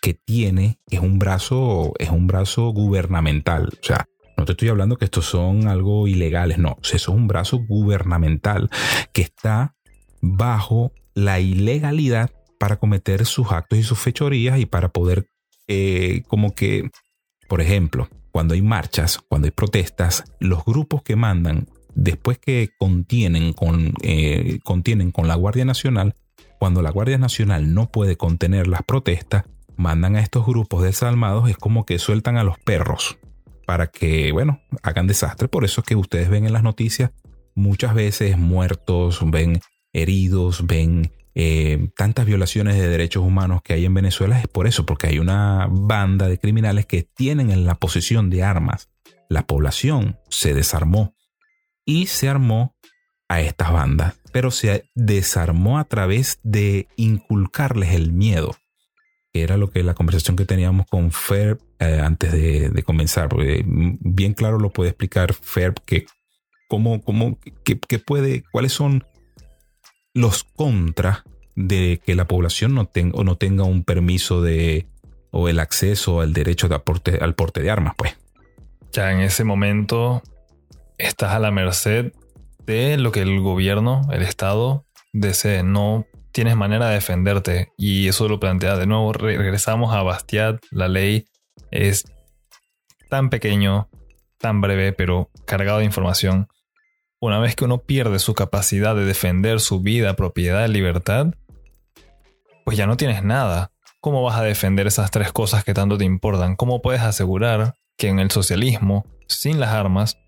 [SPEAKER 3] que tiene es un brazo, es un brazo gubernamental. O sea, No te estoy hablando que estos son algo ilegales, no. Eso es un brazo gubernamental que está bajo la ilegalidad para cometer sus actos y sus fechorías y para poder, eh, como que, por ejemplo, cuando hay marchas, cuando hay protestas, los grupos que mandan, después que contienen con, eh, contienen con la Guardia Nacional, cuando la Guardia Nacional no puede contener las protestas, mandan a estos grupos desalmados, es como que sueltan a los perros para que, bueno, hagan desastre. Por eso es que ustedes ven en las noticias muchas veces muertos, ven heridos, ven eh, tantas violaciones de derechos humanos que hay en Venezuela. Es por eso, porque hay una banda de criminales que tienen en la posesión de armas. La población se desarmó y se armó a estas bandas, pero se desarmó a través de inculcarles el miedo era lo que la conversación que teníamos con Ferb eh, antes de, comenzar, porque bien claro lo puede explicar Ferb que cómo, cómo, puede, cuáles son los contras de que la población no tenga o no tenga un permiso de o el acceso al derecho de aporte, al porte de armas, pues.
[SPEAKER 2] Ya en ese momento estás a la merced de lo que el gobierno, el Estado, desee. No tienes manera de defenderte. Y eso lo plantea de nuevo. Regresamos a Bastiat. La ley es tan pequeño, tan breve, pero cargado de información. Una vez que uno pierde su capacidad de defender su vida, propiedad, libertad, pues ya no tienes nada. ¿Cómo vas a defender esas tres cosas que tanto te importan? ¿Cómo puedes asegurar que en el socialismo, sin las armas,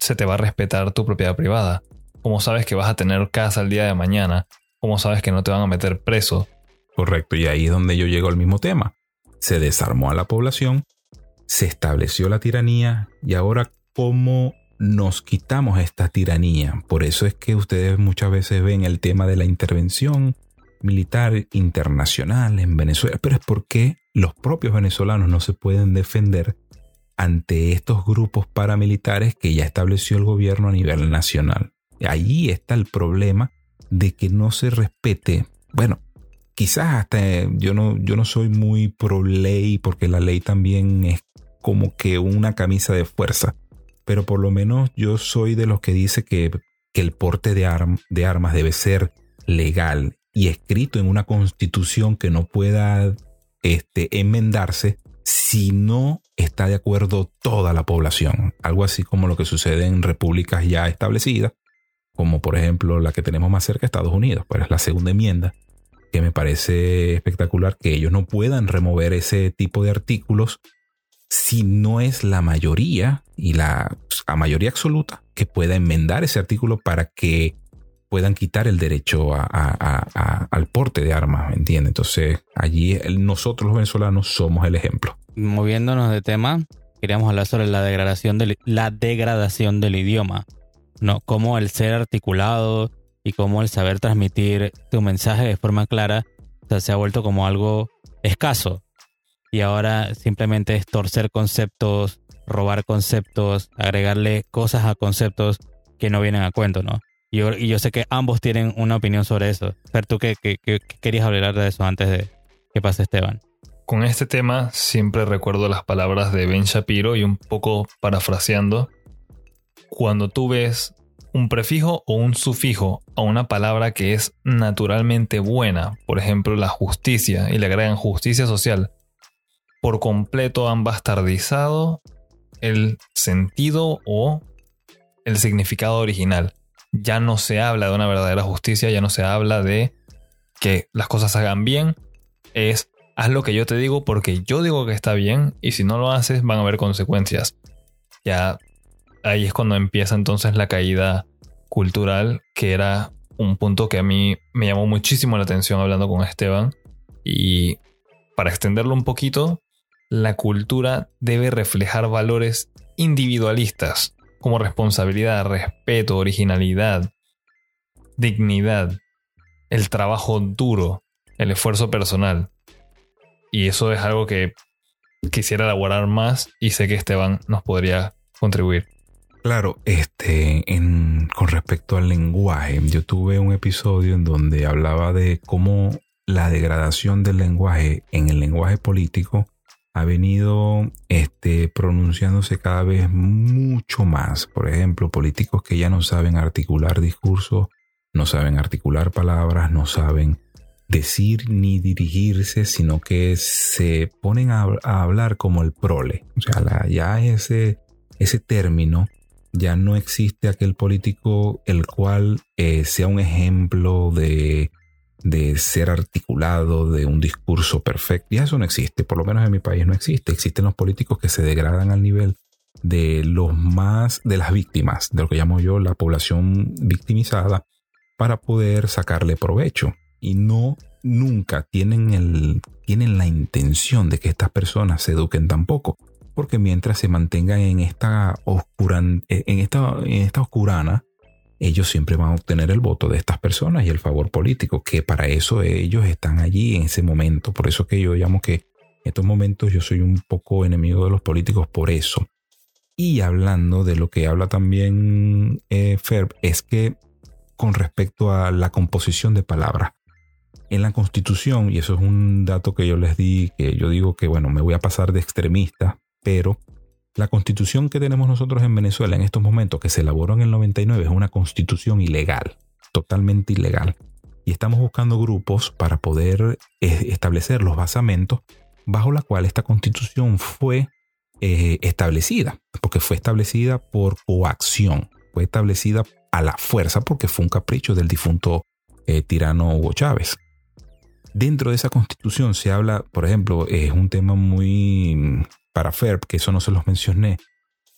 [SPEAKER 2] se te va a respetar tu propiedad privada? ¿Cómo sabes que vas a tener casa el día de mañana? ¿Cómo sabes que no te van a meter preso?
[SPEAKER 3] Correcto, y ahí es donde yo llego al mismo tema. Se desarmó a la población, se estableció la tiranía y ahora cómo nos quitamos esta tiranía. Por eso es que ustedes muchas veces ven el tema de la intervención militar internacional en Venezuela, pero es porque los propios venezolanos no se pueden defender ante estos grupos paramilitares que ya estableció el gobierno a nivel nacional. Ahí está el problema de que no se respete, bueno, quizás hasta yo no, yo no soy muy pro ley porque la ley también es como que una camisa de fuerza, pero por lo menos yo soy de los que dice que, que el porte de, de armas debe ser legal y escrito en una constitución que no pueda este, enmendarse si no está de acuerdo toda la población. Algo así como lo que sucede en repúblicas ya establecidas, como por ejemplo la que tenemos más cerca, Estados Unidos, pues es la segunda enmienda, que me parece espectacular que ellos no puedan remover ese tipo de artículos si no es la mayoría y la mayoría absoluta que pueda enmendar ese artículo para que puedan quitar el derecho al porte de armas, ¿me entiendes? Entonces, allí nosotros los venezolanos somos el ejemplo.
[SPEAKER 1] Moviéndonos de tema, queríamos hablar sobre la degradación del, la degradación del idioma. ¿No? Cómo el ser articulado y cómo el saber transmitir tu mensaje de forma clara se ha vuelto como algo escaso. Y ahora simplemente es torcer conceptos, robar conceptos, agregarle cosas a conceptos que no vienen a cuento, ¿no? Y yo, y yo sé que ambos tienen una opinión sobre eso. Pero tú qué, querías hablar de eso antes de que pase Esteban.
[SPEAKER 2] Con este tema siempre recuerdo las palabras de Ben Shapiro y un poco parafraseando, cuando tú ves un prefijo o un sufijo a una palabra que es naturalmente buena, por ejemplo la justicia, y le agregan justicia social, por completo han bastardizado el sentido o el significado original. Ya no se habla de una verdadera justicia, ya no se habla de que las cosas hagan bien, es haz lo que yo te digo porque yo digo que está bien y si no lo haces van a haber consecuencias. Ya ahí es cuando empieza entonces la caída cultural, que era un punto que a mí me llamó muchísimo la atención hablando con Esteban. Y para extenderlo un poquito, la cultura debe reflejar valores individualistas como responsabilidad, respeto, originalidad, dignidad, el trabajo duro, el esfuerzo personal. Y eso es algo que quisiera elaborar más y sé que Esteban nos podría contribuir.
[SPEAKER 3] Claro, este, con respecto al lenguaje, yo tuve un episodio en donde hablaba de cómo la degradación del lenguaje en el lenguaje político ha venido este, pronunciándose cada vez mucho más. Por ejemplo, políticos que ya no saben articular discursos, no saben articular palabras, no saben decir ni dirigirse, sino que se ponen a, hablar como el prole. O sea, ya ese, ese término ya no existe aquel político el cual eh, sea un ejemplo de, de ser articulado, de un discurso perfecto. Ya eso no existe, por lo menos en mi país no existe. Existen los políticos que se degradan al nivel de los más, de las víctimas, de lo que llamo yo la población victimizada, para poder sacarle provecho y no nunca tienen, el, tienen la intención de que estas personas se eduquen tampoco. Porque mientras se mantengan en esta, oscuran, en esta, en esta oscurana, ellos siempre van a obtener el voto de estas personas y el favor político, que para eso ellos están allí en ese momento. Por eso que yo llamo que en estos momentos yo soy un poco enemigo de los políticos por eso. Y hablando de lo que habla también eh, Ferb, es que con respecto a la composición de palabras. En la constitución, y eso es un dato que yo les di, que yo digo que, bueno, me voy a pasar de extremista, pero la constitución que tenemos nosotros en Venezuela en estos momentos, que se elaboró en el 99, es una constitución ilegal, totalmente ilegal. Y estamos buscando grupos para poder eh, establecer los basamentos bajo la cual esta constitución fue eh, establecida, porque fue establecida por coacción, fue establecida a la fuerza porque fue un capricho del difunto eh, tirano Hugo Chávez. Dentro de esa constitución se habla, por ejemplo, es un tema muy para FERP, que eso no se los mencioné,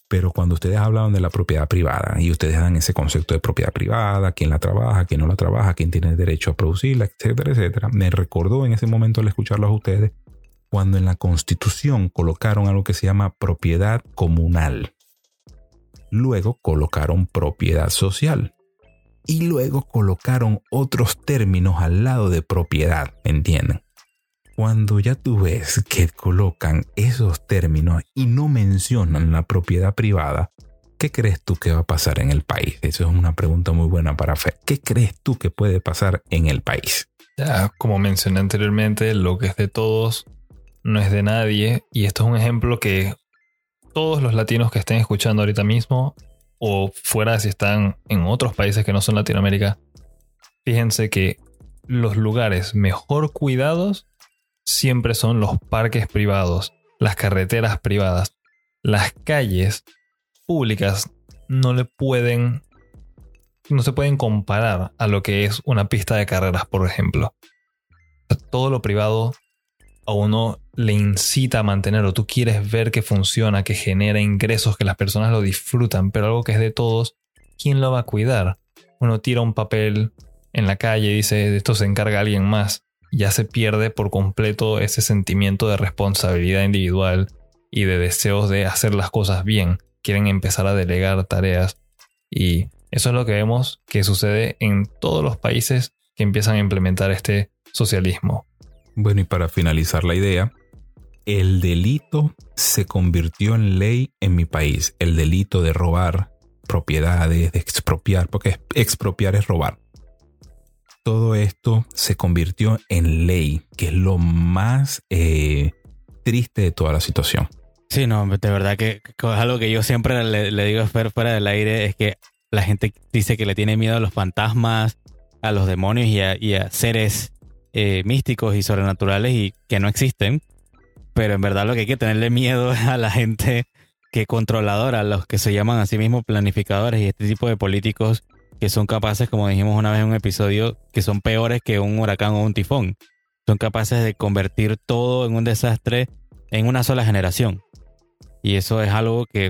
[SPEAKER 3] pero cuando ustedes hablaban de la propiedad privada y ustedes dan ese concepto de propiedad privada, quién la trabaja, quién no la trabaja, quién tiene derecho a producirla, etcétera, etcétera, me recordó en ese momento al escucharlos a ustedes cuando en la constitución colocaron algo que se llama propiedad comunal. Luego colocaron propiedad social. Y luego colocaron otros términos al lado de propiedad, ¿entienden? Cuando ya tú ves que colocan esos términos y no mencionan la propiedad privada, ¿qué crees tú que va a pasar en el país? Eso es una pregunta muy buena para Fer. ¿Qué crees tú que puede pasar en el país?
[SPEAKER 2] Ya, como mencioné anteriormente, lo que es de todos no es de nadie. Y esto es un ejemplo que todos los latinos que estén escuchando ahorita mismo, o fuera si están en otros países que no son Latinoamérica, fíjense que los lugares mejor cuidados siempre son los parques privados, las carreteras privadas. Las calles públicas no le pueden no se pueden comparar a lo que es una pista de carreras, por ejemplo. Todo lo privado a uno le incita a mantenerlo. Tú quieres ver que funciona, que genera ingresos, que las personas lo disfrutan, pero algo que es de todos, ¿quién lo va a cuidar? Uno tira un papel en la calle y dice, de esto se encarga alguien más. Ya se pierde por completo ese sentimiento de responsabilidad individual y de deseos de hacer las cosas bien. Quieren empezar a delegar tareas. Y eso es lo que vemos que sucede en todos los países que empiezan a implementar este socialismo.
[SPEAKER 3] Bueno, y para finalizar la idea, el delito se convirtió en ley en mi país. El delito de robar propiedades, de expropiar, porque expropiar es robar. Todo esto se convirtió en ley, que es lo más eh, triste de toda la situación.
[SPEAKER 1] Sí, no, de verdad que, es algo que yo siempre le, digo a Fer fuera del aire, es que la gente dice que le tiene miedo a los fantasmas, a los demonios y a seres eh, místicos y sobrenaturales y que no existen. Pero en verdad lo que hay que tenerle miedo es a la gente que controladora, a los que se llaman a sí mismos planificadores y este tipo de políticos que son capaces, como dijimos una vez en un episodio, que son peores que un huracán o un tifón. Son capaces de convertir todo en un desastre en una sola generación. Y eso es algo que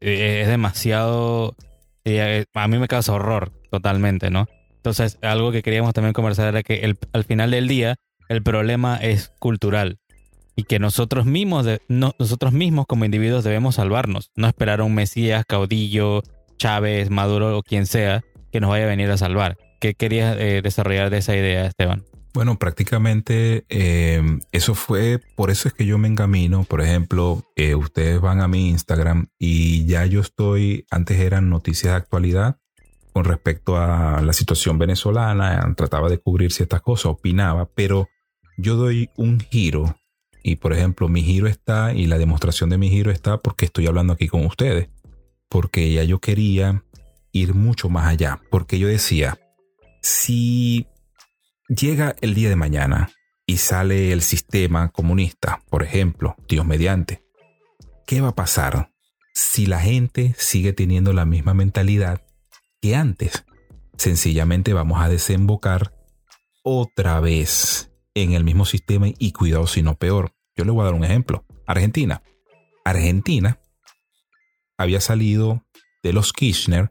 [SPEAKER 1] eh, es demasiado... Eh, a mí me causa horror totalmente, ¿no? Entonces, algo que queríamos también conversar era que al final del día, el problema es cultural y que nosotros mismos, nosotros mismos como individuos debemos salvarnos, no esperar a un Mesías, caudillo, Chávez, Maduro o quien sea que nos vaya a venir a salvar. ¿Qué querías eh, desarrollar de esa idea, Esteban?
[SPEAKER 3] Bueno, prácticamente eh, eso fue, por eso es que yo me encamino. Por ejemplo, eh, ustedes van a mi Instagram y ya yo estoy, antes eran noticias de actualidad con respecto a la situación venezolana, trataba de cubrir ciertas cosas, opinaba, pero yo doy un giro Y por ejemplo, mi giro está y la demostración de mi giro está porque estoy hablando aquí con ustedes. Porque ya yo quería ir mucho más allá. Porque yo decía, si llega el día de mañana y sale el sistema comunista, por ejemplo, Dios mediante, ¿qué va a pasar si la gente sigue teniendo la misma mentalidad que antes? Sencillamente vamos a desembocar otra vez en el mismo sistema y cuidado si no peor. Yo le voy a dar un ejemplo. Argentina. Argentina había salido de los Kirchner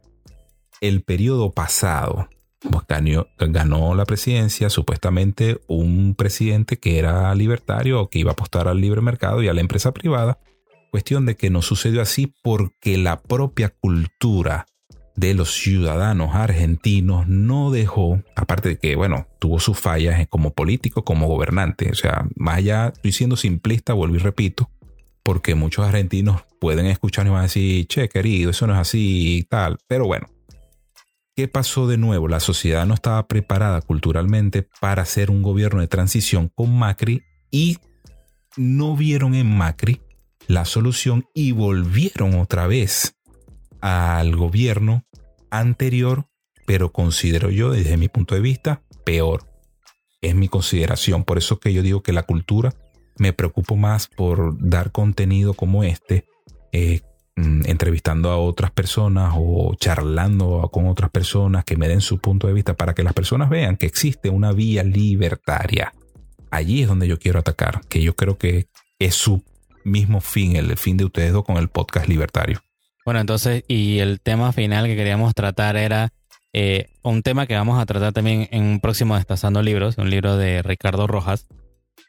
[SPEAKER 3] el periodo pasado. Pues ganó, ganó, la presidencia supuestamente un presidente que era libertario o que iba a apostar al libre mercado y a la empresa privada. Cuestión de que no sucedió así porque la propia cultura de los ciudadanos argentinos no dejó, aparte de que, bueno, tuvo sus fallas como político, como gobernante. O sea, más allá, estoy siendo simplista, vuelvo y repito, porque muchos argentinos pueden escuchar y van a decir, che, querido, eso no es así y tal. Pero bueno, ¿qué pasó de nuevo? La sociedad no estaba preparada culturalmente para hacer un gobierno de transición con Macri y no vieron en Macri la solución y volvieron otra vez al gobierno anterior, pero considero yo desde mi punto de vista peor. Es mi consideración. Por eso que yo digo que la cultura me preocupo más por dar contenido como este, eh, mm, entrevistando a otras personas o charlando con otras personas que me den su punto de vista para que las personas vean que existe una vía libertaria. Allí es donde yo quiero atacar, que yo creo que es su mismo fin, el fin de ustedes dos con el podcast libertario.
[SPEAKER 1] Bueno, entonces, y el tema final que queríamos tratar era eh, un tema que vamos a tratar también en un próximo Destazando Libros, un libro de Ricardo Rojas,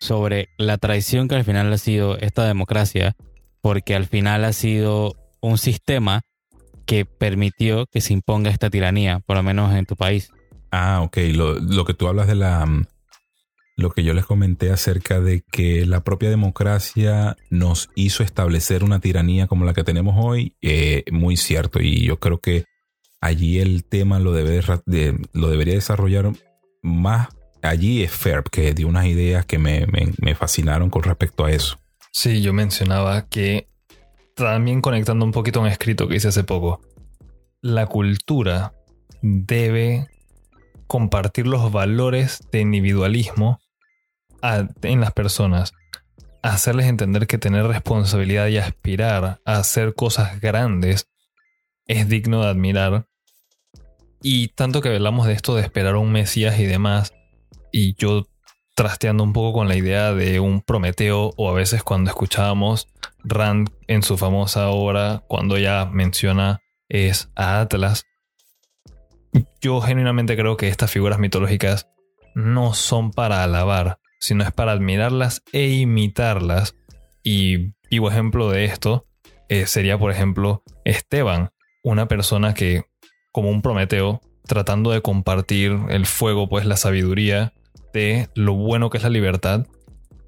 [SPEAKER 1] sobre la traición que al final ha sido esta democracia, porque al final ha sido un sistema que permitió que se imponga esta tiranía, por lo menos en tu país.
[SPEAKER 3] Ah, ok. Lo, lo que tú hablas de la, lo que yo les comenté acerca de que la propia democracia nos hizo establecer una tiranía como la que tenemos hoy, eh, muy cierto. Y yo creo que allí el tema lo, debe lo debería desarrollar más. Allí es Ferb, que dio unas ideas que me, me fascinaron con respecto a eso.
[SPEAKER 2] Sí, yo mencionaba que también conectando un poquito un escrito que hice hace poco, la cultura debe compartir los valores de individualismo en las personas, hacerles entender que tener responsabilidad y aspirar a hacer cosas grandes es digno de admirar. Y tanto que hablamos de esto de esperar un Mesías y demás, y yo trasteando un poco con la idea de un Prometeo, o a veces cuando escuchábamos Rand en su famosa obra, cuando ella menciona es a Atlas, yo genuinamente creo que estas figuras mitológicas no son para alabar, sino es para admirarlas e imitarlas. Y vivo ejemplo de esto eh, sería, por ejemplo, Esteban, una persona que, como un Prometeo, tratando de compartir el fuego, pues la sabiduría de lo bueno que es la libertad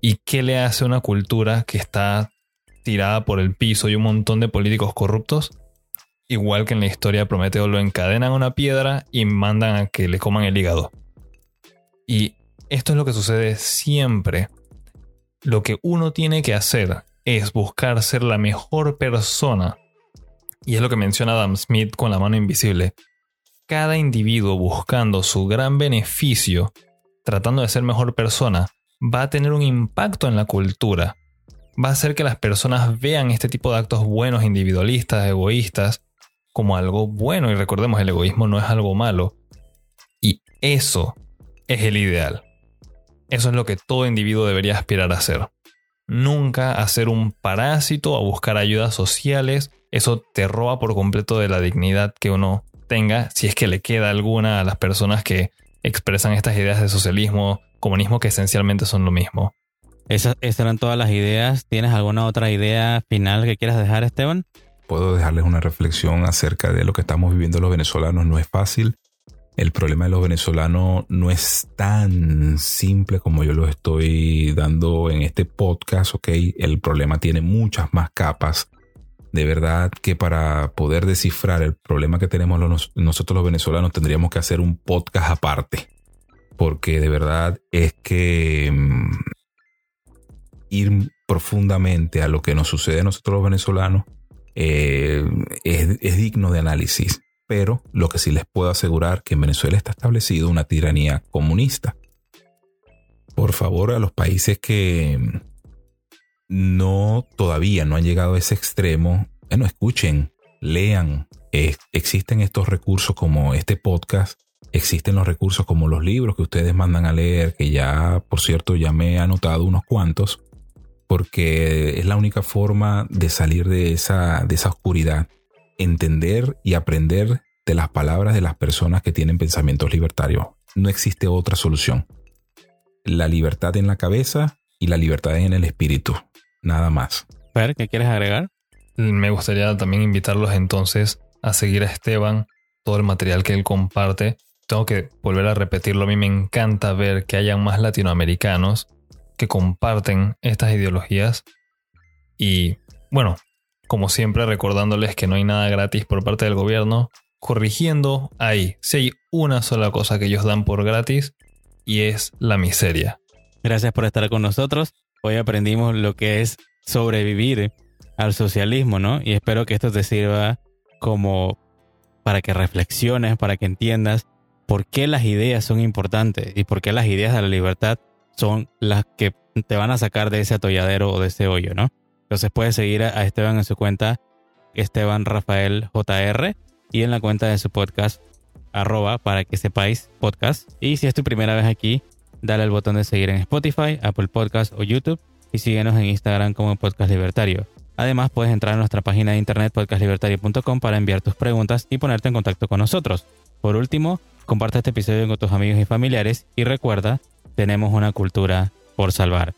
[SPEAKER 2] y qué le hace una cultura que está tirada por el piso y un montón de políticos corruptos. Igual que en la historia de Prometeo lo encadenan a una piedra y mandan a que le coman el hígado. Y esto es lo que sucede siempre. Lo que uno tiene que hacer es buscar ser la mejor persona. Y es lo que menciona Adam Smith con la mano invisible. Cada individuo buscando su gran beneficio, tratando de ser mejor persona, va a tener un impacto en la cultura. Va a hacer que las personas vean este tipo de actos buenos, individualistas, egoístas, como algo bueno. Y recordemos, el egoísmo no es algo malo. Y eso es el ideal. Eso es lo que todo individuo debería aspirar a hacer. Nunca hacer un parásito a buscar ayudas sociales. Eso te roba por completo de la dignidad que uno tenga, si es que le queda alguna a las personas que expresan estas ideas de socialismo, comunismo, que esencialmente son lo mismo.
[SPEAKER 1] Esas, eran todas las ideas. ¿Tienes alguna otra idea final que quieras dejar, Esteban?
[SPEAKER 3] Puedo dejarles una reflexión acerca de lo que estamos viviendo los venezolanos. No es fácil el problema de los venezolanos no es tan simple como yo lo estoy dando en este podcast, ¿ok? El problema tiene muchas más capas. De verdad que para poder descifrar el problema que tenemos nosotros los venezolanos tendríamos que hacer un podcast aparte. Porque de verdad es que... Mm, ir profundamente a lo que nos sucede a nosotros los venezolanos eh, es, es digno de análisis. Pero lo que sí les puedo asegurar que en Venezuela está establecido una tiranía comunista. Por favor, a los países que no todavía no han llegado a ese extremo, bueno, escuchen, lean. existen estos recursos como este podcast, existen los recursos como los libros que ustedes mandan a leer, que ya, por cierto, ya me he anotado unos cuantos, porque es la única forma de salir de esa, de esa oscuridad, entender y aprender de las palabras de las personas que tienen pensamientos libertarios. No existe otra solución. La libertad en la cabeza y la libertad en el espíritu. Nada más.
[SPEAKER 1] ver, ¿qué quieres agregar?
[SPEAKER 2] Me gustaría también invitarlos entonces a seguir a Esteban, todo el material que él comparte. Tengo que volver a repetirlo, a mí me encanta ver que hayan más latinoamericanos que comparten estas ideologías y bueno, como siempre recordándoles que no hay nada gratis por parte del gobierno, corrigiendo ahí, si hay una sola cosa que ellos dan por gratis y es la miseria.
[SPEAKER 1] Gracias por estar con nosotros. Hoy aprendimos lo que es sobrevivir al socialismo, ¿no? Y espero que esto te sirva como para que reflexiones, para que entiendas por qué las ideas son importantes y por qué las ideas de la libertad son las que te van a sacar de ese atolladero o de ese hoyo, ¿no? Entonces puedes seguir a Esteban en su cuenta Esteban Rafael y en la cuenta de su podcast arroba para que sepáis podcast. Y si es tu primera vez aquí, dale al botón de seguir en Spotify, Apple Podcast o YouTube y síguenos en Instagram como Podcast Libertario. Además, puedes entrar a nuestra página de internet podcastlibertario.com para enviar tus preguntas y ponerte en contacto con nosotros. Por último, comparte este episodio con tus amigos y familiares y recuerda, tenemos una cultura por salvar.